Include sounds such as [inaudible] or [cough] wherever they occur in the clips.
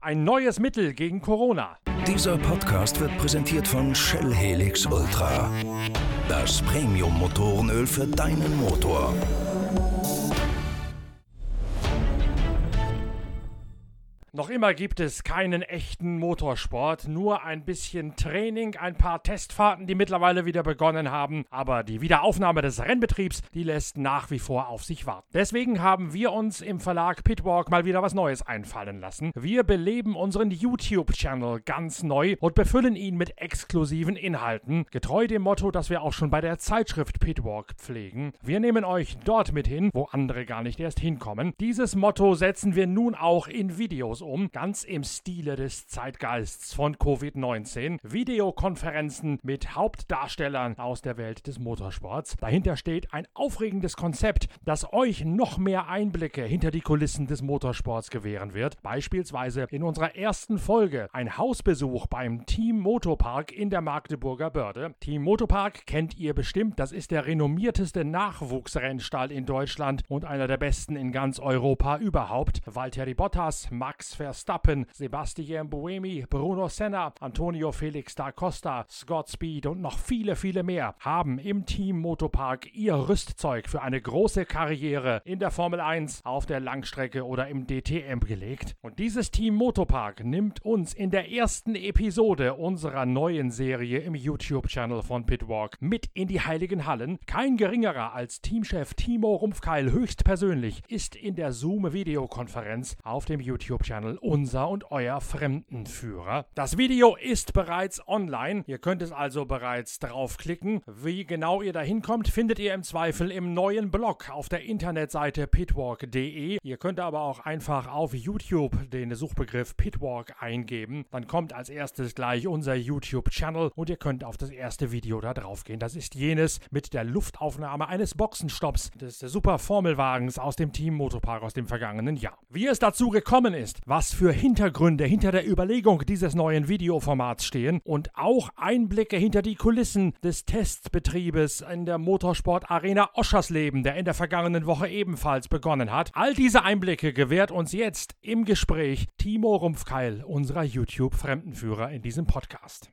Ein neues Mittel gegen Corona. Dieser Podcast wird präsentiert von Shell Helix Ultra. Das Premium-Motorenöl für deinen Motor. Noch immer gibt es keinen echten Motorsport, nur ein bisschen Training, ein paar Testfahrten, die mittlerweile wieder begonnen haben, aber die Wiederaufnahme des Rennbetriebs, die lässt nach wie vor auf sich warten. Deswegen haben wir uns im Verlag Pitwalk mal wieder was Neues einfallen lassen. Wir beleben unseren YouTube-Channel ganz neu und befüllen ihn mit exklusiven Inhalten, getreu dem Motto, das wir auch schon bei der Zeitschrift Pitwalk pflegen. Wir nehmen euch dort mit hin, wo andere gar nicht erst hinkommen. Dieses Motto setzen wir nun auch in Videos um, ganz im Stile des Zeitgeists von Covid-19. Videokonferenzen mit Hauptdarstellern aus der Welt des Motorsports. Dahinter steht ein aufregendes Konzept, das euch noch mehr Einblicke hinter die Kulissen des Motorsports gewähren wird. Beispielsweise in unserer ersten Folge ein Hausbesuch beim Team Motopark in der Magdeburger Börde. Team Motopark kennt ihr bestimmt, das ist der renommierteste Nachwuchsrennstall in Deutschland und einer der besten in ganz Europa überhaupt. Valtteri Bottas, Max Verstappen, Sebastian Buemi, Bruno Senna, Antonio Felix da Costa, Scott Speed und noch viele, viele mehr haben im Team Motopark ihr Rüstzeug für eine große Karriere in der Formel 1, auf der Langstrecke oder im DTM gelegt. Und dieses Team Motopark nimmt uns in der ersten Episode unserer neuen Serie im YouTube-Channel von Pitwalk mit in die Heiligen Hallen. Kein geringerer als Teamchef Timo Rumpfkeil höchstpersönlich ist in der Zoom-Videokonferenz auf dem YouTube-Channel Channel Unser und Euer Fremdenführer. Das Video ist bereits online. Ihr könnt es also bereits draufklicken. Wie genau ihr da hinkommt, findet ihr im Zweifel im neuen Blog auf der Internetseite pitwalk.de. Ihr könnt aber auch einfach auf YouTube den Suchbegriff Pitwalk eingeben. Dann kommt als erstes gleich unser YouTube-Channel und ihr könnt auf das erste Video da drauf gehen. Das ist jenes mit der Luftaufnahme eines Boxenstopps des Super Formelwagens aus dem Team Motopark aus dem vergangenen Jahr. Wie es dazu gekommen ist, was für Hintergründe hinter der Überlegung dieses neuen Videoformats stehen und auch Einblicke hinter die Kulissen des Testbetriebes in der Motorsport Arena Oschersleben, der in der vergangenen Woche ebenfalls begonnen hat. All diese Einblicke gewährt uns jetzt im Gespräch Timo Rumpfkeil, unserer YouTube-Fremdenführer in diesem Podcast.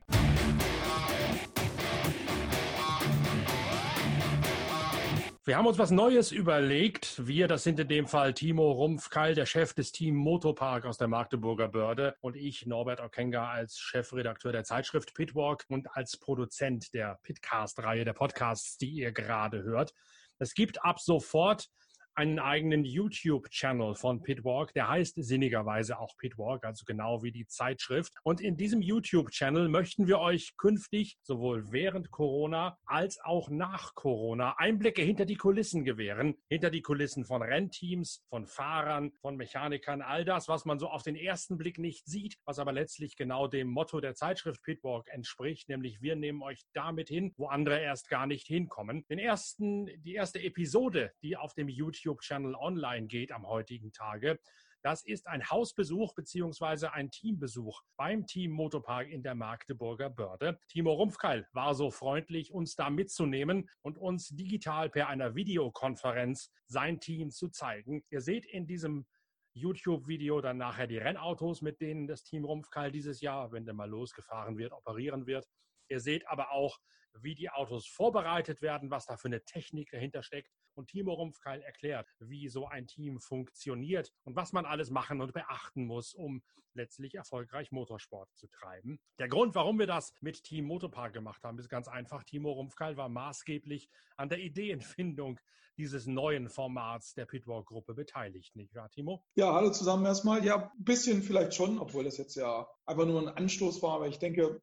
Wir haben uns was Neues überlegt. Wir, das sind in dem Fall Timo Rumpfkeil, der Chef des Team Motopark aus der Magdeburger Börde und ich, Norbert Okenga, als Chefredakteur der Zeitschrift Pitwalk und als Produzent der Pitcast-Reihe der Podcasts, die ihr gerade hört. Es gibt ab sofort einen eigenen YouTube-Channel von Pitwalk, der heißt sinnigerweise auch Pitwalk, also genau wie die Zeitschrift. Und in diesem YouTube-Channel möchten wir euch künftig sowohl während Corona als auch nach Corona Einblicke hinter die Kulissen gewähren, hinter die Kulissen von Rennteams, von Fahrern, von Mechanikern, all das, was man so auf den ersten Blick nicht sieht, was aber letztlich genau dem Motto der Zeitschrift Pitwalk entspricht, nämlich wir nehmen euch damit hin, wo andere erst gar nicht hinkommen. Den ersten, die erste Episode, die auf dem YouTube YouTube-Channel online geht am heutigen Tage. Das ist ein Hausbesuch bzw. ein Teambesuch beim Team Motopark in der Magdeburger Börde. Timo Rumpfkeil war so freundlich, uns da mitzunehmen und uns digital per einer Videokonferenz sein Team zu zeigen. Ihr seht in diesem YouTube-Video dann nachher die Rennautos, mit denen das Team Rumpfkeil dieses Jahr, wenn der mal losgefahren wird, operieren wird. Ihr seht aber auch, wie die Autos vorbereitet werden, was da für eine Technik dahinter steckt. Und Timo Rumpfkeil erklärt, wie so ein Team funktioniert und was man alles machen und beachten muss, um letztlich erfolgreich Motorsport zu treiben. Der Grund, warum wir das mit Team Motorpark gemacht haben, ist ganz einfach. Timo Rumpfkeil war maßgeblich an der Ideenfindung dieses neuen Formats der Pitwalk-Gruppe beteiligt, nicht wahr, Timo? Ja, hallo zusammen erstmal. Ja, ein bisschen vielleicht schon, obwohl das jetzt ja einfach nur ein Anstoß war, aber ich denke,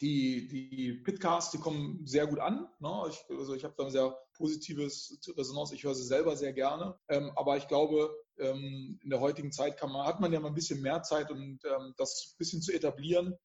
die, die Pitcasts, die kommen sehr gut an. Ne? Ich, also ich habe da ein sehr positives Resonanz. Ich höre sie selber sehr gerne. Ähm, aber ich glaube, ähm, in der heutigen Zeit kann man, hat man ja mal ein bisschen mehr Zeit und ähm, das ein bisschen zu etablieren,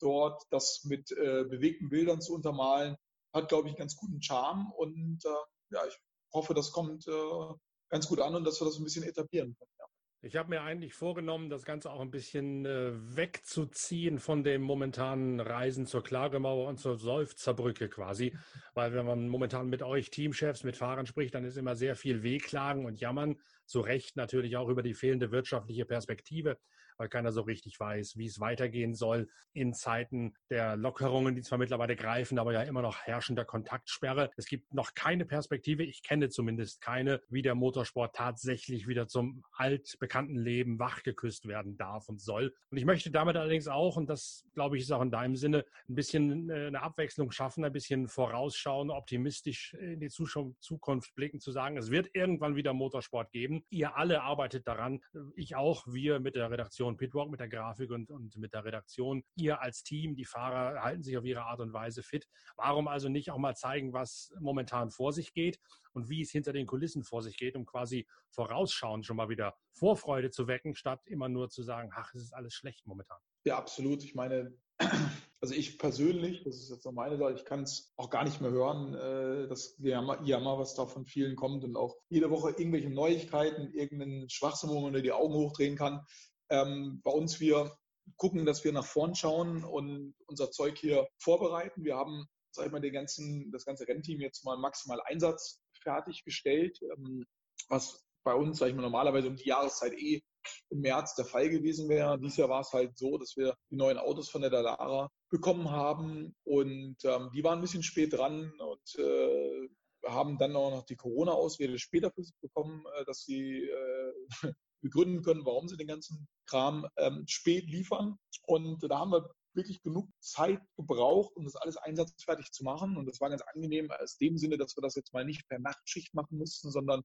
dort das mit äh, bewegten Bildern zu untermalen, hat, glaube ich, einen ganz guten Charme. Und äh, ja, ich hoffe, das kommt äh, ganz gut an und dass wir das ein bisschen etablieren können. Ja. Ich habe mir eigentlich vorgenommen, das Ganze auch ein bisschen äh, wegzuziehen von dem momentanen Reisen zur Klagemauer und zur Seufzerbrücke quasi. Weil wenn man momentan mit euch Teamchefs, mit Fahrern spricht, dann ist immer sehr viel Wehklagen und Jammern. Zu Recht natürlich auch über die fehlende wirtschaftliche Perspektive weil keiner so richtig weiß, wie es weitergehen soll in Zeiten der Lockerungen, die zwar mittlerweile greifen, aber ja immer noch herrschender Kontaktsperre. Es gibt noch keine Perspektive, ich kenne zumindest keine, wie der Motorsport tatsächlich wieder zum altbekannten Leben wachgeküsst werden darf und soll. Und ich möchte damit allerdings auch, und das glaube ich ist auch in deinem Sinne, ein bisschen äh, eine Abwechslung schaffen, ein bisschen vorausschauen, optimistisch in die Zukunft blicken, zu sagen, es wird irgendwann wieder Motorsport geben. Ihr alle arbeitet daran, ich auch, wir mit der Redaktion Pitwalk, mit der Grafik und, und mit der Redaktion. Ihr als Team, die Fahrer halten sich auf ihre Art und Weise fit. Warum also nicht auch mal zeigen, was momentan vor sich geht und wie es hinter den Kulissen vor sich geht, um quasi vorausschauend schon mal wieder Vorfreude zu wecken, statt immer nur zu sagen, ach, es ist alles schlecht momentan. Ja, absolut. Ich meine, [clears throat] also ich persönlich, das ist jetzt noch meine Sache, ich kann es auch gar nicht mehr hören, äh, das Jammer, Jammer, was da von vielen kommt und auch jede Woche irgendwelche Neuigkeiten, irgendeinen Schwachsinn, wo man die Augen hochdrehen kann. Ähm, bei uns, wir gucken, dass wir nach vorn schauen und unser Zeug hier vorbereiten. Wir haben, sag ich mal, den ganzen, das ganze Rennteam jetzt mal maximal Einsatz fertiggestellt, ähm, was bei uns, sag ich mal, normalerweise um die Jahreszeit eh im März der Fall gewesen wäre. Dieses Jahr war es halt so, dass wir die neuen Autos von der Dallara bekommen haben und ähm, die waren ein bisschen spät dran und äh, haben dann auch noch die Corona-Ausrede später bekommen, äh, dass sie äh, begründen können, warum sie den ganzen Kram ähm, spät liefern. Und da haben wir wirklich genug Zeit gebraucht, um das alles einsatzfertig zu machen. Und das war ganz angenehm aus dem Sinne, dass wir das jetzt mal nicht per Nachtschicht machen mussten, sondern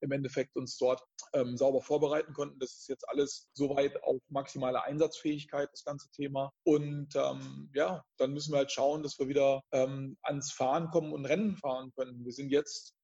im Endeffekt uns dort ähm, sauber vorbereiten konnten. Das ist jetzt alles soweit auf maximale Einsatzfähigkeit, das ganze Thema. Und ähm, ja, dann müssen wir halt schauen, dass wir wieder ähm, ans Fahren kommen und Rennen fahren können. Wir sind jetzt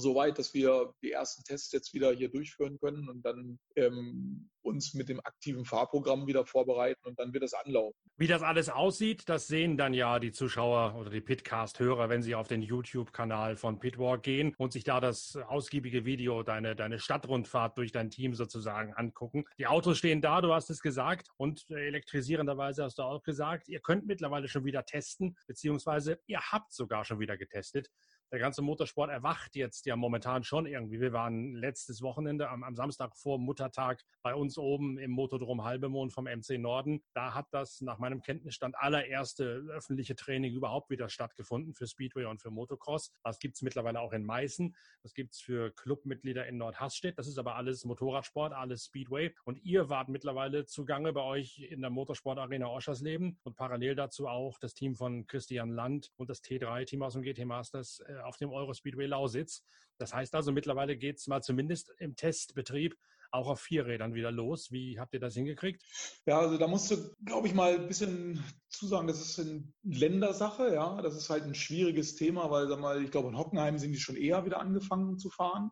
so weit, dass wir die ersten Tests jetzt wieder hier durchführen können und dann ähm, uns mit dem aktiven Fahrprogramm wieder vorbereiten und dann wird das anlaufen. Wie das alles aussieht, das sehen dann ja die Zuschauer oder die Pitcast-Hörer, wenn sie auf den YouTube-Kanal von Pitwalk gehen und sich da das ausgiebige Video, deine, deine Stadtrundfahrt durch dein Team sozusagen angucken. Die Autos stehen da, du hast es gesagt, und elektrisierenderweise hast du auch gesagt, ihr könnt mittlerweile schon wieder testen, beziehungsweise ihr habt sogar schon wieder getestet der ganze Motorsport erwacht jetzt ja momentan schon irgendwie. Wir waren letztes Wochenende am, am Samstag vor Muttertag bei uns oben im Motodrom Halbemond vom MC Norden. Da hat das nach meinem Kenntnisstand allererste öffentliche Training überhaupt wieder stattgefunden für Speedway und für Motocross. Das gibt's mittlerweile auch in Meißen. Das gibt's für Clubmitglieder in Nordhasstedt. Das ist aber alles Motorradsport, alles Speedway. Und ihr wart mittlerweile zugange bei euch in der Motorsportarena Oschersleben und parallel dazu auch das Team von Christian Land und das T3-Team aus dem GT Masters äh, auf dem Eurospeedway Lausitz. Das heißt also, mittlerweile geht es mal zumindest im Testbetrieb auch auf vier Rädern wieder los. Wie habt ihr das hingekriegt? Ja, also da musst du, glaube ich, mal ein bisschen zusagen, das ist eine Ländersache, ja. Das ist halt ein schwieriges Thema, weil, sag mal, ich glaube, in Hockenheim sind die schon eher wieder angefangen zu fahren.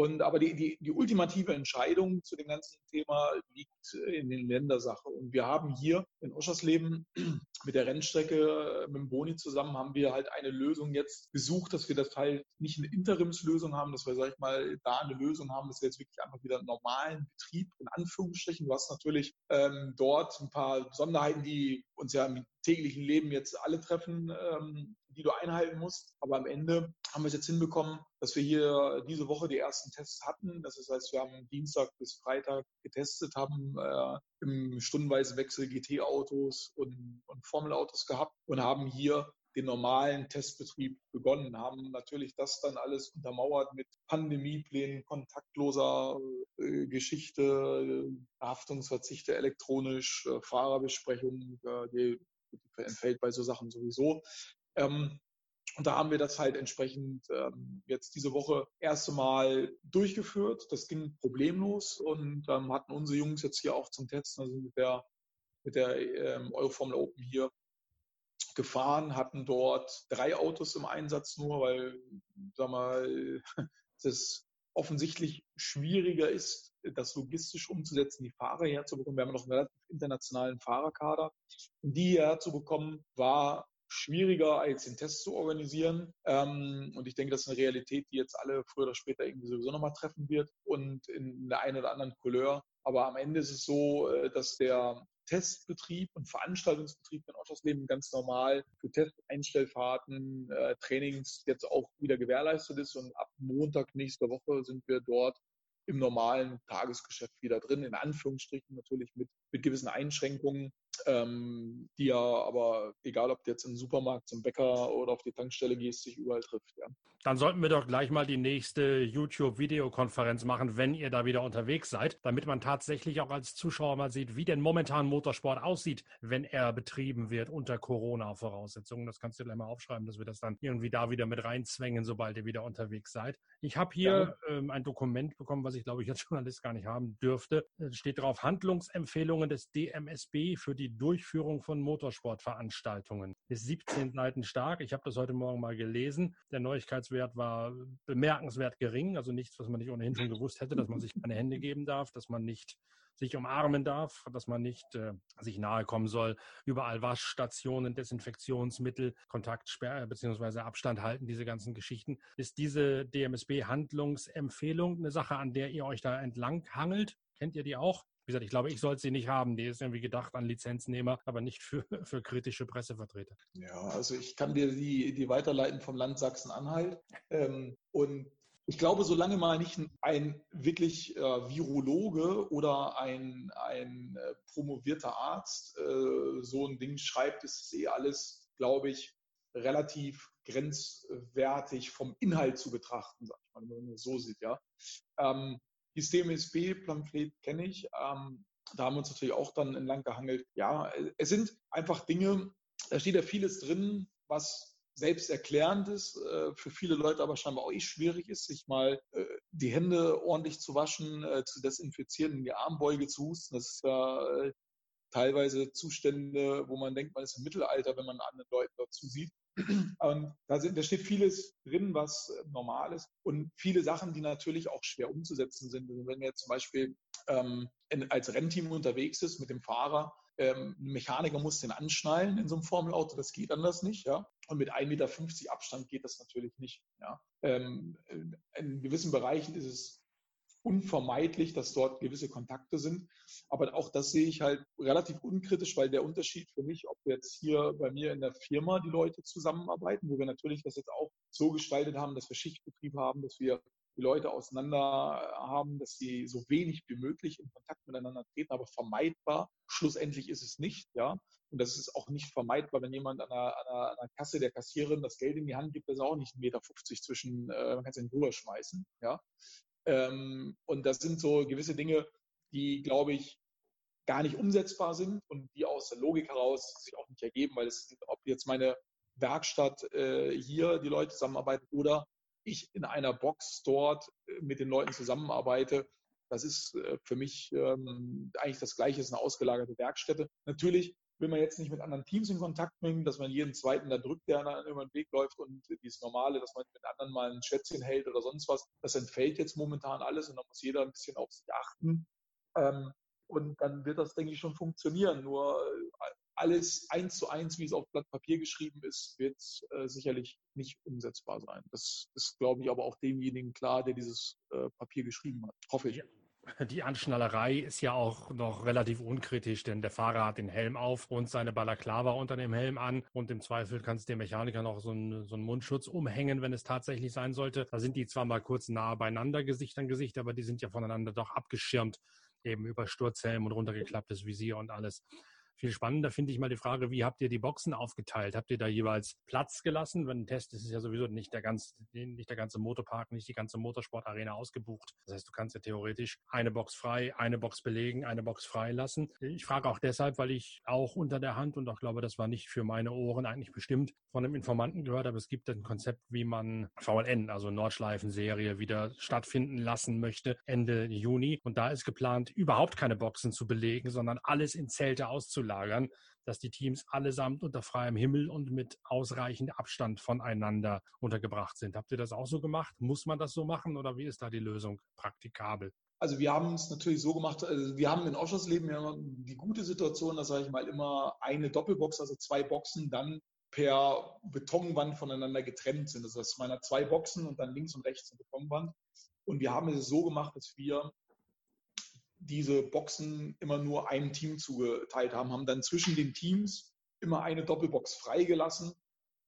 Und aber die, die, die ultimative Entscheidung zu dem ganzen Thema liegt in den Ländersache. Und wir haben hier in Oschersleben [clears throat] mit der Rennstrecke, mit dem Boni zusammen, haben wir halt eine Lösung jetzt gesucht, dass wir das halt nicht eine Interimslösung haben, dass wir, sag ich mal, da eine Lösung haben, dass wir jetzt wirklich einfach wieder einen normalen Betrieb in Anführungsstrichen. Du hast natürlich ähm, dort ein paar Besonderheiten, die uns ja im täglichen Leben jetzt alle treffen, ähm, die du einhalten musst. Aber am Ende haben wir es jetzt hinbekommen, dass wir hier diese Woche die ersten Tests hatten. Das heißt, wir haben Dienstag bis Freitag getestet, haben äh, im stundenweisen Wechsel GT-Autos und, und Formel-Autos gehabt und haben hier den normalen Testbetrieb begonnen, haben natürlich das dann alles untermauert mit Pandemieplänen, kontaktloser äh, Geschichte, Haftungsverzichte elektronisch, äh, Fahrerbesprechungen, äh, die entfällt bei so Sachen sowieso. Ähm, und da haben wir das halt entsprechend ähm, jetzt diese Woche erste Mal durchgeführt. Das ging problemlos und ähm, hatten unsere Jungs jetzt hier auch zum Testen, also mit der, mit der ähm, Euroformel Open hier gefahren, hatten dort drei Autos im Einsatz nur, weil, sag mal, [laughs] das offensichtlich schwieriger ist, das logistisch umzusetzen, die Fahrer herzubekommen. Wir haben noch einen relativ internationalen Fahrerkader. Und die herzubekommen, war schwieriger, als den Test zu organisieren. Ähm, und ich denke, das ist eine Realität, die jetzt alle früher oder später irgendwie sowieso nochmal treffen wird und in der einen oder anderen Couleur. Aber am Ende ist es so, äh, dass der Testbetrieb und Veranstaltungsbetrieb in Oschersleben ganz normal für Testeinstellfahrten, äh, Trainings jetzt auch wieder gewährleistet ist. Und ab Montag nächster Woche sind wir dort im normalen Tagesgeschäft wieder drin, in Anführungsstrichen natürlich mit, mit gewissen Einschränkungen ähm, die ja aber, egal ob du jetzt in den Supermarkt, zum Bäcker oder auf die Tankstelle gehst, sich überall trifft. Ja. Dann sollten wir doch gleich mal die nächste YouTube-Videokonferenz machen, wenn ihr da wieder unterwegs seid, damit man tatsächlich auch als Zuschauer mal sieht, wie denn momentan Motorsport aussieht, wenn er betrieben wird unter Corona-Voraussetzungen. Das kannst du gleich mal aufschreiben, dass wir das dann irgendwie da wieder mit reinzwängen, sobald ihr wieder unterwegs seid. Ich habe hier ja. ähm, ein Dokument bekommen, was ich glaube ich als Journalist gar nicht haben dürfte. Es steht drauf Handlungsempfehlungen des DMSB für die Durchführung von Motorsportveranstaltungen. Ist 17 Seiten stark. Ich habe das heute Morgen mal gelesen. Der Neuigkeitswert war bemerkenswert gering, also nichts, was man nicht ohnehin schon gewusst hätte, dass man sich keine Hände geben darf, dass man nicht sich umarmen darf, dass man nicht äh, sich nahe kommen soll. Überall Waschstationen, Desinfektionsmittel, Kontaktsperre bzw. Abstand halten, diese ganzen Geschichten. Ist diese DMSB-Handlungsempfehlung eine Sache, an der ihr euch da entlang hangelt? Kennt ihr die auch? Wie gesagt, ich glaube, ich sollte sie nicht haben. Die ist irgendwie gedacht an Lizenznehmer, aber nicht für, [laughs] für kritische Pressevertreter. Ja, also ich kann dir die, die weiterleiten vom Land Sachsen-Anhalt. Ähm, und ich glaube, solange mal nicht ein wirklich äh, Virologe oder ein, ein äh, promovierter Arzt äh, so ein Ding schreibt, ist es eh alles, glaube ich, relativ grenzwertig vom Inhalt zu betrachten, sag ich mal, wenn man so sieht, ja. Ähm, die CMSB-Pamphlet kenne ich. Ähm, da haben wir uns natürlich auch dann entlang gehangelt. Ja, es sind einfach Dinge, da steht ja vieles drin, was selbsterklärend ist, äh, für viele Leute aber scheinbar auch eh schwierig ist, sich mal äh, die Hände ordentlich zu waschen, äh, zu desinfizieren, in die Armbeuge zu husten. Das ist ja äh, teilweise Zustände, wo man denkt, man ist im Mittelalter, wenn man anderen Leuten dazu sieht. Und da, sind, da steht vieles drin, was äh, normal ist und viele Sachen, die natürlich auch schwer umzusetzen sind. Also wenn man jetzt zum Beispiel ähm, in, als Rennteam unterwegs ist mit dem Fahrer, ähm, ein Mechaniker muss den anschnallen in so einem Formelauto, das geht anders nicht, ja. Und mit 1,50 Meter Abstand geht das natürlich nicht, ja. Ähm, in gewissen Bereichen ist es unvermeidlich, dass dort gewisse Kontakte sind. Aber auch das sehe ich halt relativ unkritisch, weil der Unterschied für mich, ob jetzt hier bei mir in der Firma die Leute zusammenarbeiten, wo wir natürlich das jetzt auch so gestaltet haben, dass wir Schichtbetrieb haben, dass wir die Leute auseinander haben, dass sie so wenig wie möglich in Kontakt miteinander treten, aber vermeidbar. Schlussendlich ist es nicht, ja. Und das ist auch nicht vermeidbar, wenn jemand an einer, an einer, Kasse der Kassiererin das Geld in die Hand gibt, das ist auch nicht 1,50 Meter zwischen, äh, man kann es in den schmeißen, ja. Ähm, und das sind so gewisse Dinge, die, glaube ich, gar nicht umsetzbar sind und die aus der Logik heraus sich auch nicht ergeben, weil es, ob jetzt meine Werkstatt äh, hier die Leute zusammenarbeiten oder ich in einer Box dort äh, mit den Leuten zusammenarbeite, das ist äh, für mich ähm, eigentlich das Gleiche, ist eine ausgelagerte Werkstätte. Natürlich will man jetzt nicht mit anderen Teams in Kontakt bringen, dass man jeden zweiten da drückt, der dann über den Weg läuft und dieses Normale, dass man mit anderen mal ein Schätzchen hält oder sonst was, das entfällt jetzt momentan alles und da muss jeder ein bisschen auf sich achten. Ähm, und dann wird das, denke ich, schon funktionieren. Nur äh, alles eins zu eins, wie es auf Blatt Papier geschrieben ist, wird äh, sicherlich nicht umsetzbar sein. Das ist, glaube ich, aber auch demjenigen klar, der dieses äh, Papier geschrieben hat. Hoffe ich. Ja. Die Anschnallerei ist ja auch noch relativ unkritisch, denn der Fahrer hat den Helm auf und seine Balaklava unter dem Helm an und im Zweifel kann es dem Mechaniker noch so einen, so einen Mundschutz umhängen, wenn es tatsächlich sein sollte. Da sind die zwar mal kurz nahe beieinander, Gesicht an Gesicht, aber die sind ja voneinander doch abgeschirmt, eben über Sturzhelm und runtergeklapptes Visier und alles. Viel spannender finde ich mal die Frage, wie habt ihr die Boxen aufgeteilt? Habt ihr da jeweils Platz gelassen? Wenn ein Test ist, ist ja sowieso nicht der, ganz, nicht der ganze Motorpark, nicht die ganze Motorsportarena ausgebucht. Das heißt, du kannst ja theoretisch eine Box frei, eine Box belegen, eine Box frei lassen. Ich frage auch deshalb, weil ich auch unter der Hand und auch glaube, das war nicht für meine Ohren eigentlich bestimmt, von einem Informanten gehört habe, es gibt ein Konzept, wie man VLN, also Nordschleifen-Serie, wieder stattfinden lassen möchte Ende Juni. Und da ist geplant, überhaupt keine Boxen zu belegen, sondern alles in Zelte auszulegen auszulagern, dass die Teams allesamt unter freiem Himmel und mit ausreichend Abstand voneinander untergebracht sind. Habt ihr das auch so gemacht? Muss man das so machen oder wie ist da die Lösung praktikabel? Also wir haben es natürlich so gemacht, also wir haben in Ausschussleben ja die gute Situation, dass sage ich mal immer eine Doppelbox, also zwei Boxen dann per Betonwand voneinander getrennt sind. Das heißt, meiner zwei Boxen und dann links und rechts eine Betonwand. Und wir haben es so gemacht, dass wir diese Boxen immer nur einem Team zugeteilt haben, haben dann zwischen den Teams immer eine Doppelbox freigelassen,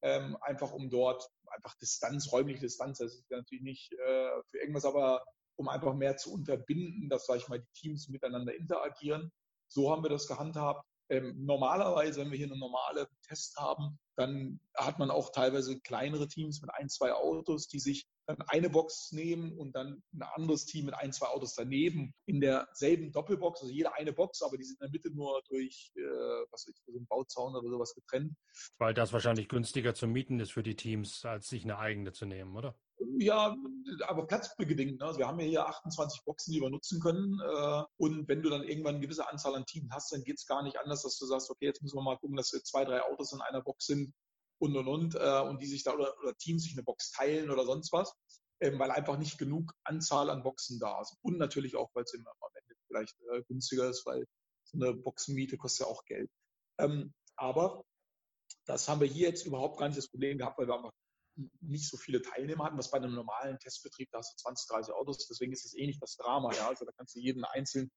ähm, einfach um dort einfach Distanz, räumliche Distanz, das ist natürlich nicht äh, für irgendwas, aber um einfach mehr zu unterbinden, dass, sag ich mal, die Teams miteinander interagieren. So haben wir das gehandhabt. Ähm, normalerweise, wenn wir hier einen normalen Test haben, dann hat man auch teilweise kleinere Teams mit ein, zwei Autos, die sich dann eine Box nehmen und dann ein anderes Team mit ein, zwei Autos daneben in derselben Doppelbox, also jede eine Box, aber die sind in der Mitte nur durch, äh, was weiß ich, so ein Bauzaun oder sowas getrennt. Weil das wahrscheinlich günstiger zu mieten ist für die Teams, als sich eine eigene zu nehmen, oder? Ja, aber platzbedingt. Ne? Also wir haben ja hier 28 Boxen, die wir nutzen können. Äh, und wenn du dann irgendwann eine gewisse Anzahl an Teams hast, dann geht es gar nicht anders, dass du sagst, okay, jetzt müssen wir mal gucken, dass wir zwei, drei Autos in einer Box sind und und und äh, und die sich da oder, oder Teams sich eine Box teilen oder sonst was, ähm, weil einfach nicht genug Anzahl an Boxen da ist. Und natürlich auch, weil es immer am Ende vielleicht äh, günstiger ist, weil so eine Boxenmiete kostet ja auch Geld. Ähm, aber das haben wir hier jetzt überhaupt gar nicht das Problem gehabt, weil wir einfach nicht so viele Teilnehmer hatten, was bei einem normalen Testbetrieb, da hast du 20, 30 Autos, deswegen ist es eh nicht das Drama, ja. Also da kannst du jeden einzeln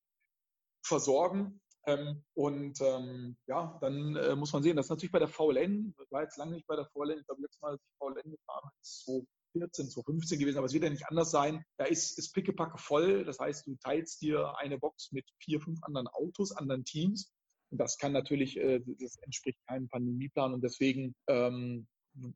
versorgen. Ähm, und ähm, ja, dann äh, muss man sehen, das ist natürlich bei der VLN, war jetzt lange nicht bei der VLN, ich glaube, letztes Mal, als ich VLN gefahren ist 2014, 2015 gewesen, aber es wird ja nicht anders sein. Da ist, ist pickepacke voll, das heißt, du teilst dir eine Box mit vier, fünf anderen Autos, anderen Teams. Und das kann natürlich, äh, das entspricht keinem Pandemieplan und deswegen ähm,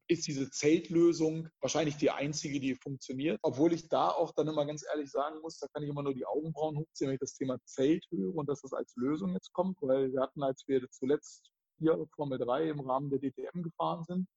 ist diese Zeltlösung wahrscheinlich die einzige, die funktioniert. Obwohl ich da auch dann immer ganz ehrlich sagen muss, da kann ich immer nur die Augenbrauen hochziehen, wenn ich das Thema Zelt höre und dass das als Lösung jetzt kommt, weil wir hatten, als wir zuletzt hier Formel 3 im Rahmen der DTM gefahren sind,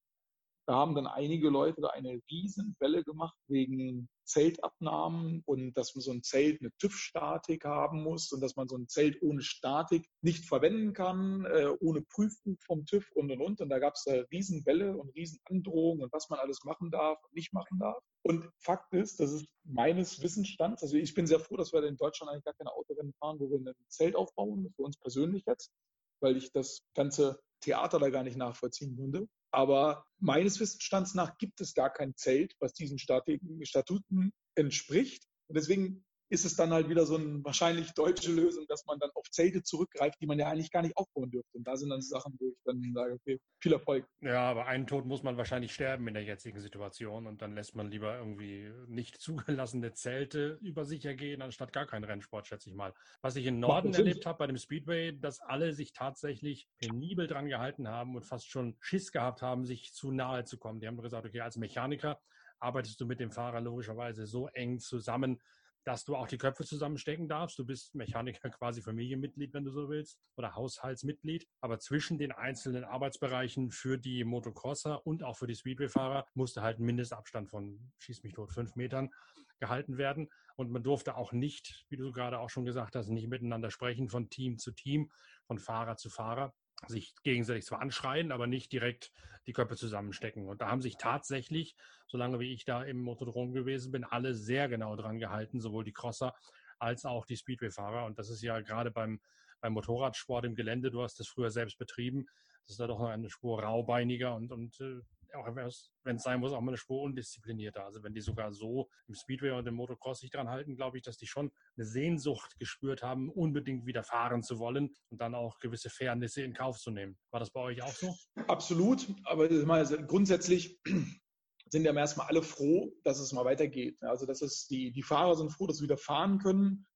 da haben dann einige Leute eine Riesenwelle gemacht wegen Zeltabnahmen und dass man so ein Zelt eine TÜV-Statik haben muss und dass man so ein Zelt ohne Statik nicht verwenden kann, äh, ohne Prüfbuch vom TÜV und und und. Und da gab es eine Riesenwelle und Riesenandrohungen und was man alles machen darf und nicht machen darf. Und Fakt ist, das ist meines Wissensstands, also ich bin sehr froh, dass wir in Deutschland eigentlich gar keine Autorennen fahren, wo wir ein Zelt aufbauen, für uns persönlich jetzt, weil ich das ganze Theater da gar nicht nachvollziehen konnte. Aber meines Wissensstands nach gibt es gar kein Zelt, was diesen Statuten entspricht. Und deswegen ist es dann halt wieder so eine wahrscheinlich deutsche Lösung, dass man dann auf Zelte zurückgreift, die man ja eigentlich gar nicht aufbauen dürfte. Und da sind dann Sachen, wo ich dann sage, okay, viel Erfolg. Ja, aber einen Tod muss man wahrscheinlich sterben in der jetzigen Situation und dann lässt man lieber irgendwie nicht [laughs] zugelassene Zelte über sich ergehen, anstatt gar keinen Rennsport, schätze ich mal. Was ich in Norden erlebt habe bei dem Speedway, dass alle sich tatsächlich penibel dran gehalten haben und fast schon Schiss gehabt haben, sich zu nahe zu kommen. Die haben gesagt, okay, als Mechaniker arbeitest du mit dem Fahrer logischerweise so eng zusammen, dass du auch die Köpfe zusammenstecken darfst. Du bist Mechaniker [laughs] quasi Familienmitglied, wenn du so willst, oder Haushaltsmitglied. Aber zwischen den einzelnen Arbeitsbereichen für die Motocrosser und auch für die Speedway-Fahrer musste halt ein Mindestabstand von, schieß mich tot, fünf Metern gehalten werden. Und man durfte auch nicht, wie du gerade auch schon gesagt hast, nicht miteinander sprechen von Team zu Team, von Fahrer zu Fahrer sich gegenseitig zwar anschreien, aber nicht direkt die Köpfe zusammenstecken. Und da haben sich tatsächlich, solange wie ich da im Motodrom gewesen bin, alle sehr genau dran gehalten, sowohl die Crosser als auch die Speedway-Fahrer. Und das ist ja gerade beim, beim Motorradsport im Gelände, du hast das früher selbst betrieben, das ist da doch noch eine Spur raubeiniger und, und äh, auch wenn es sein muss, auch mal eine Spur undisziplinierter. Also wenn die sogar so im Speedway und im Motocross sich dran halten, glaube ich, dass die schon eine Sehnsucht gespürt haben, unbedingt wieder fahren zu wollen und dann auch gewisse Fairnisse in Kauf zu nehmen. War das bei euch auch so? Absolut, aber grundsätzlich [clears throat] sind ja erstmal alle froh, dass es mal weitergeht. Also das ist die, die Fahrer sind froh, dass sie wieder fahren können.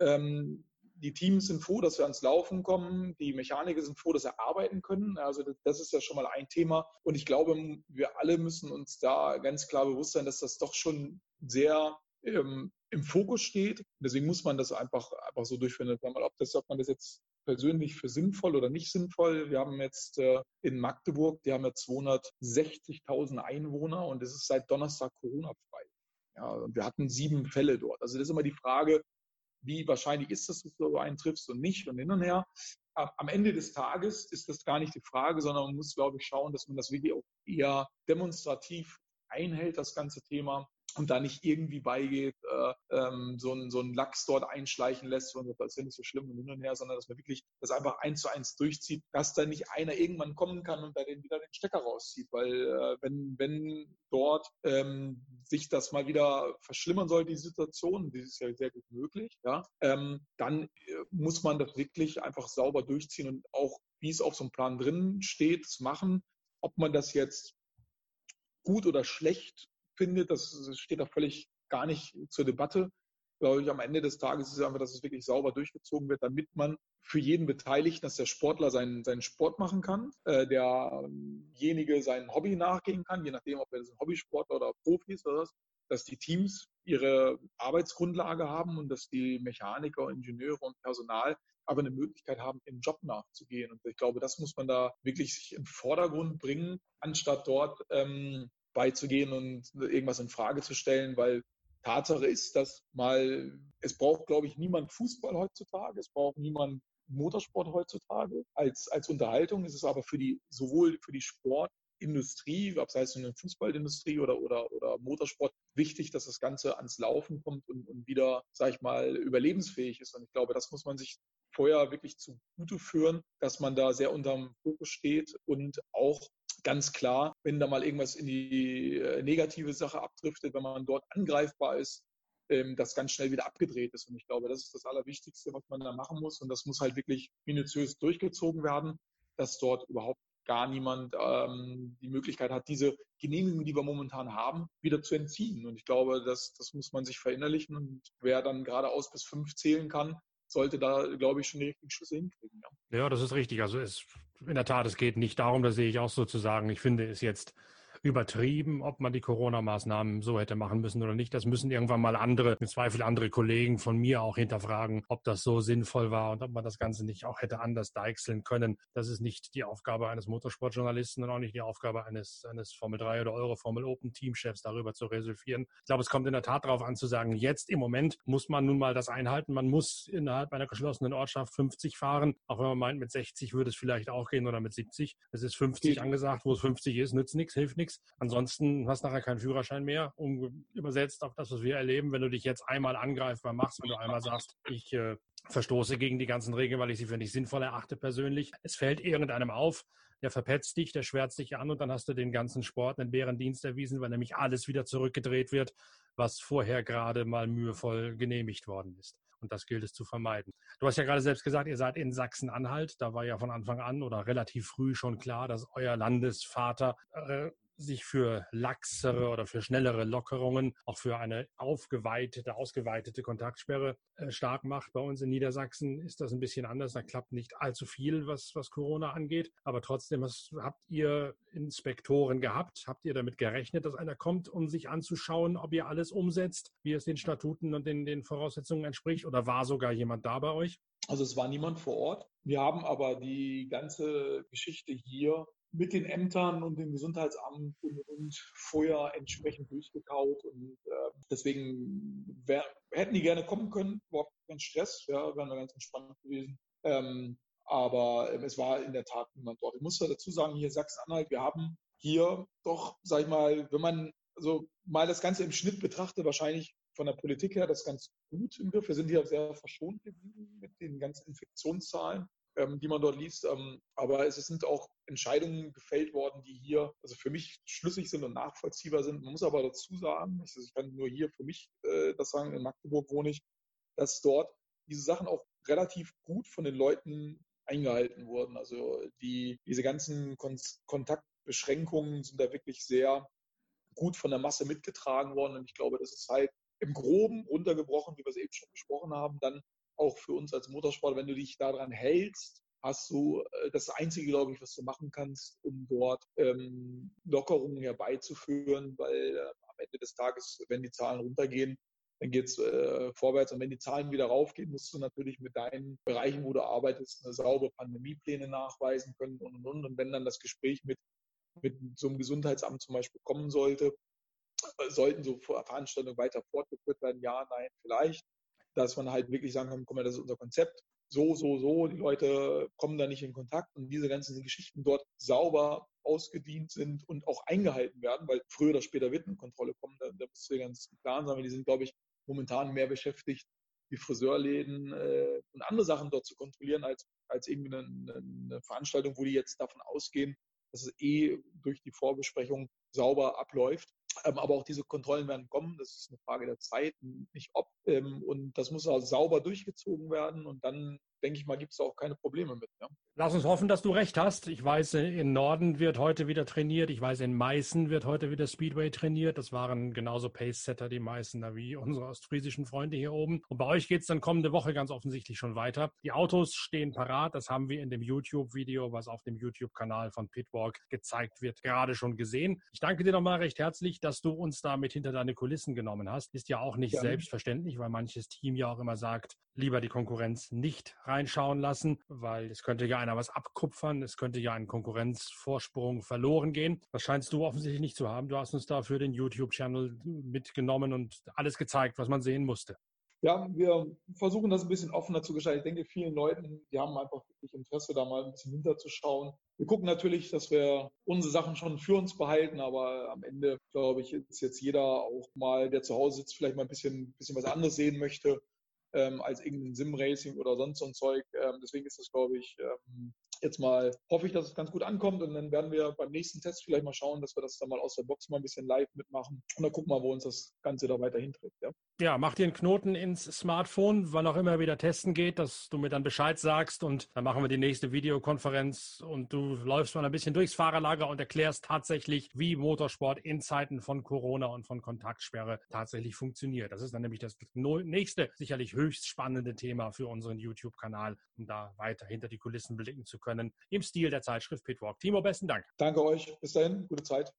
Ähm, die Teams sind froh, dass wir ans Laufen kommen. Die Mechaniker sind froh, dass sie arbeiten können. Also das ist ja schon mal ein Thema. Und ich glaube, wir alle müssen uns da ganz klar bewusst sein, dass das doch schon sehr ähm, im Fokus steht. Deswegen muss man das einfach, einfach so durchführen. Ob, das, ob man das jetzt persönlich für sinnvoll oder nicht sinnvoll. Wir haben jetzt äh, in Magdeburg, die haben ja 260.000 Einwohner und es ist seit Donnerstag Corona-frei. Ja, wir hatten sieben Fälle dort. Also das ist immer die Frage, wie wahrscheinlich ist es, dass du so einen triffst und nicht und hin und her. Am Ende des Tages ist das gar nicht die Frage, sondern man muss, glaube ich, schauen, dass man das wirklich auch eher demonstrativ einhält, das ganze Thema und da nicht irgendwie beigeht, äh, ähm, so, ein, so ein Lachs dort einschleichen lässt und das ist ja nicht so schlimm und hin und her, sondern dass man wirklich das einfach eins zu eins durchzieht, dass da nicht einer irgendwann kommen kann und da den wieder den Stecker rauszieht. Weil äh, wenn, wenn dort ähm, sich das mal wieder verschlimmern soll, die Situation, die ist ja sehr gut möglich, ja, ähm, dann äh, muss man das wirklich einfach sauber durchziehen und auch, wie es auf so einem Plan drin steht, machen. Ob man das jetzt gut oder schlecht findet, das steht da völlig gar nicht zur Debatte. glaube ich, am Ende des Tages ist es einfach, dass es wirklich sauber durchgezogen wird, damit man für jeden Beteiligten, dass der Sportler seinen, seinen Sport machen kann, äh, derjenige sein Hobby nachgehen kann, je nachdem, ob er ein Hobbysportler oder Profi ist oder was, dass die Teams ihre Arbeitsgrundlage haben und dass die Mechaniker, Ingenieure und Personal aber eine Möglichkeit haben, im Job nachzugehen. Und ich glaube, das muss man da wirklich sich den Vordergrund bringen, anstatt dort ähm, beizugehen und irgendwas in Frage zu stellen, weil Tatsache ist, dass mal, es braucht, glaube ich, niemand Fußball heutzutage, es braucht niemand Motorsport heutzutage als, als Unterhaltung. Es ist aber für die, sowohl für die Sportindustrie, ob es heißt in der Fußballindustrie oder, oder, oder Motorsport, wichtig, dass das Ganze ans Laufen kommt und, und wieder, sag ich mal, überlebensfähig ist. Und ich glaube, das muss man sich vorher wirklich zugute führen, dass man da sehr unterm Fokus steht und auch ganz klar, wenn da mal irgendwas in die äh, negative Sache abdriftet, wenn man dort angreifbar ist, ähm, das ganz schnell wieder abgedreht ist. Und ich glaube, das ist das Allerwichtigste, was man da machen muss. Und das muss halt wirklich minutiös durchgezogen werden, dass dort überhaupt gar niemand ähm, die Möglichkeit hat, diese Genehmigung, die wir momentan haben, wieder zu entziehen. Und ich glaube, das, das muss man sich verinnerlichen. Und wer dann geradeaus bis fünf zählen kann, sollte da, glaube ich, schon die richtigen Schlüsse hinkriegen. Ja. ja, das ist richtig. Also es, in der Tat, es geht nicht darum, da sehe ich auch sozusagen, ich finde es jetzt übertrieben, ob man die Corona-Maßnahmen so hätte machen müssen oder nicht. Das müssen irgendwann mal andere, im Zweifel andere Kollegen von mir auch hinterfragen, ob das so sinnvoll war und ob man das Ganze nicht auch hätte anders deichseln können. Das ist nicht die Aufgabe eines Motorsportjournalisten und auch nicht die Aufgabe eines, eines Formel 3 oder Euro Formel Open Teamchefs darüber zu resolvieren. Ich glaube, es kommt in der Tat darauf an zu sagen, jetzt im Moment muss man nun mal das einhalten. Man muss innerhalb einer geschlossenen Ortschaft 50 fahren. Auch wenn man meint, mit 60 würde es vielleicht auch gehen oder mit 70. Es ist 50 angesagt, wo es 50 ist, nützt nichts, hilft nichts. Ansonsten hast du nachher keinen Führerschein mehr. Um, übersetzt auf das, was wir erleben, wenn du dich jetzt einmal angreifbar machst, wenn du einmal sagst, ich äh, verstoße gegen die ganzen Regeln, weil ich sie für nicht sinnvoll erachte persönlich. Es fällt irgendeinem auf, der verpetzt dich, der schwärzt dich an und dann hast du den ganzen Sport einen Bärendienst erwiesen, weil nämlich alles wieder zurückgedreht wird, was vorher gerade mal mühevoll genehmigt worden ist. Und das gilt es zu vermeiden. Du hast ja gerade selbst gesagt, ihr seid in Sachsen-Anhalt. Da war ja von Anfang an oder relativ früh schon klar, dass euer Landesvater äh, sich für laxere oder für schnellere Lockerungen, auch für eine aufgeweitete, ausgeweitete Kontaktsperre äh, stark macht. Bei uns in Niedersachsen ist das ein bisschen anders. Da klappt nicht allzu viel, was, was Corona angeht. Aber trotzdem was, habt ihr Inspektoren gehabt? Habt ihr damit gerechnet, dass einer kommt, um sich anzuschauen, ob ihr alles umsetzt, wie es den Statuten und den, den Voraussetzungen entspricht? Oder war sogar jemand da bei euch? Also es war niemand vor Ort. Wir haben aber die ganze Geschichte hier mit den Ämtern und dem Gesundheitsamt und, und vorher entsprechend durchgekaut. Und äh, deswegen wär, hätten die gerne kommen können, überhaupt kein Stress, ja, wären wir ganz entspannt gewesen. Ähm, aber äh, es war in der Tat niemand dort. Ich muss dazu sagen, hier Sachsen-Anhalt, wir haben hier doch, sag ich mal, wenn man so mal das Ganze im Schnitt betrachtet, wahrscheinlich von der Politik her das ganz gut im Griff. Wir sind hier sehr verschont geblieben mit den ganzen Infektionszahlen ähm, die man dort liest. Ähm, aber es sind auch Entscheidungen gefällt worden, die hier also für mich schlüssig sind und nachvollziehbar sind. Man muss aber dazu sagen, ich, also ich kann nur hier für mich äh, das sagen, in Magdeburg wohne ich, dass dort diese Sachen auch relativ gut von den Leuten eingehalten wurden. Also die, diese ganzen Kon Kontaktbeschränkungen sind da wirklich sehr gut von der Masse mitgetragen worden. Und ich glaube, das ist halt im Groben runtergebrochen, wie wir es eben schon besprochen haben, dann auch für uns als Motorsport, wenn du dich daran hältst, hast du äh, das Einzige, glaube ich, was du machen kannst, um dort ähm, Lockerungen herbeizuführen, weil äh, am Ende des Tages, wenn die Zahlen runtergehen, dann geht's äh, vorwärts. Und wenn die Zahlen wieder raufgehen, musst du natürlich mit deinen Bereichen, wo du arbeitest, eine saubere Pandemiepläne nachweisen können und, und, und. Und wenn dann das Gespräch mit, mit so einem Gesundheitsamt zum Beispiel kommen sollte, äh, sollten so Veranstaltungen weiter fortgeführt werden? Ja, nein, vielleicht dass man halt wirklich sagen kann, komm mal, das ist unser Konzept, so, so, so, die Leute kommen da nicht in Kontakt und diese ganzen Geschichten dort sauber ausgedient sind und auch eingehalten werden, weil früher oder später wird eine Kontrolle kommen, da, da musst du dir ganz klar sein, weil die sind, glaube ich, momentan mehr beschäftigt, die Friseurläden äh, und andere Sachen dort zu kontrollieren, als, als irgendwie eine, eine Veranstaltung, wo die jetzt davon ausgehen, dass es eh durch die Vorbesprechung sauber abläuft. Ähm, aber auch diese Kontrollen werden kommen. Das ist eine Frage der Zeit, nicht ob. Ähm, und das muss auch sauber durchgezogen werden. Und dann denke ich mal, gibt es auch keine Probleme mit. Ja. Lass uns hoffen, dass du recht hast. Ich weiß, in Norden wird heute wieder trainiert. Ich weiß, in Meißen wird heute wieder Speedway trainiert. Das waren genauso Pace-Setter, die Meißener, wie unsere ostfriesischen Freunde hier oben. Und bei euch geht es dann kommende Woche ganz offensichtlich schon weiter. Die Autos stehen parat. Das haben wir in dem YouTube-Video, was auf dem YouTube-Kanal von Pitwalk gezeigt wird, gerade schon gesehen. Ich danke dir nochmal recht herzlich, dass du uns damit hinter deine Kulissen genommen hast. Ist ja auch nicht ja. selbstverständlich, weil manches Team ja auch immer sagt, lieber die Konkurrenz nicht reinschauen lassen, weil es könnte ja einer was abkupfern, es könnte ja ein Konkurrenzvorsprung verloren gehen. Das scheinst du offensichtlich nicht zu haben. Du hast uns dafür den YouTube-Channel mitgenommen und alles gezeigt, was man sehen musste. Ja, wir versuchen das ein bisschen offener zu gestalten. Ich denke, vielen Leuten, die haben einfach wirklich Interesse, da mal ein bisschen hinterzuschauen. Wir gucken natürlich, dass wir unsere Sachen schon für uns behalten, aber am Ende, glaube ich, ist jetzt jeder auch mal, der zu Hause sitzt, vielleicht mal ein bisschen, bisschen was anderes sehen möchte ähm, als irgendein Sim-Racing oder sonst so ein Zeug. Ähm, deswegen ist das, glaube ich, ähm, jetzt mal, hoffe ich, dass es ganz gut ankommt und dann werden wir beim nächsten Test vielleicht mal schauen, dass wir das dann mal aus der Box mal ein bisschen live mitmachen und dann gucken wir, wo uns das Ganze da weiter hinträgt. Ja. ja, mach dir einen Knoten ins Smartphone, wann auch immer wieder testen geht, dass du mir dann Bescheid sagst und dann machen wir die nächste Videokonferenz und du läufst mal ein bisschen durchs Fahrerlager und erklärst tatsächlich, wie Motorsport in Zeiten von Corona und von Kontaktsperre tatsächlich funktioniert. Das ist dann nämlich das nächste, sicherlich höchst spannende Thema für unseren YouTube-Kanal, um da weiter hinter die Kulissen blicken zu können im Stil der Zeitschrift Pitwalk. Timo, besten Dank. Danke euch. Bis dahin. Gute Zeit.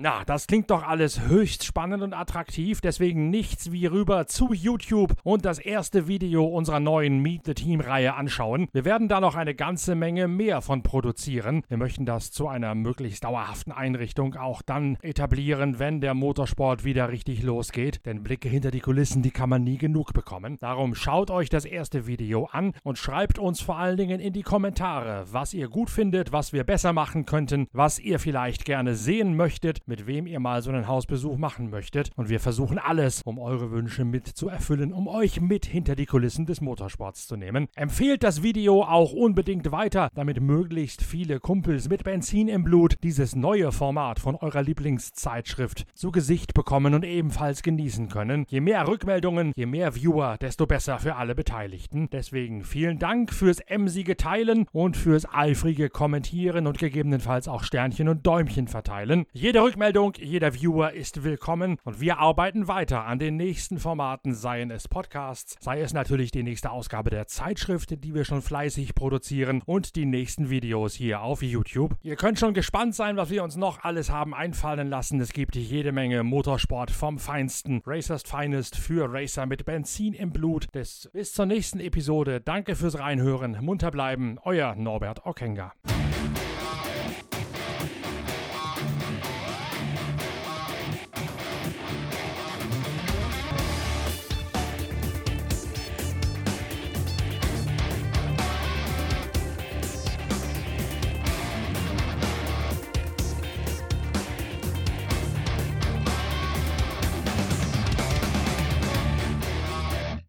Na, das klingt doch alles höchst spannend und attraktiv, deswegen nichts wie rüber zu YouTube und das erste Video unserer neuen Meet the Team Reihe anschauen. Wir werden da noch eine ganze Menge mehr von produzieren. Wir möchten das zu einer möglichst dauerhaften Einrichtung auch dann etablieren, wenn der Motorsport wieder richtig losgeht, denn Blicke hinter die Kulissen, die kann man nie genug bekommen. Darum schaut euch das erste Video an und schreibt uns vor allen Dingen in die Kommentare, was ihr gut findet, was wir besser machen könnten, was ihr vielleicht gerne sehen möchtet mit wem ihr mal so einen Hausbesuch machen möchtet. Und wir versuchen alles, um eure Wünsche mit zu erfüllen, um euch mit hinter die Kulissen des Motorsports zu nehmen. Empfehlt das Video auch unbedingt weiter, damit möglichst viele Kumpels mit Benzin im Blut dieses neue Format von eurer Lieblingszeitschrift zu Gesicht bekommen und ebenfalls genießen können. Je mehr Rückmeldungen, je mehr Viewer, desto besser für alle Beteiligten. Deswegen vielen Dank fürs emsige Teilen und fürs eifrige Kommentieren und gegebenenfalls auch Sternchen und Däumchen verteilen. Jede Rückmeldung Rückmeldung, jeder Viewer ist willkommen und wir arbeiten weiter an den nächsten Formaten, seien es Podcasts, sei es natürlich die nächste Ausgabe der Zeitschrift, die wir schon fleißig produzieren und die nächsten Videos hier auf YouTube. Ihr könnt schon gespannt sein, was wir uns noch alles haben einfallen lassen. Es gibt jede Menge Motorsport vom Feinsten, Racers Finest für Racer mit Benzin im Blut. bis zur nächsten Episode. Danke fürs Reinhören, munter bleiben, euer Norbert Ockenger.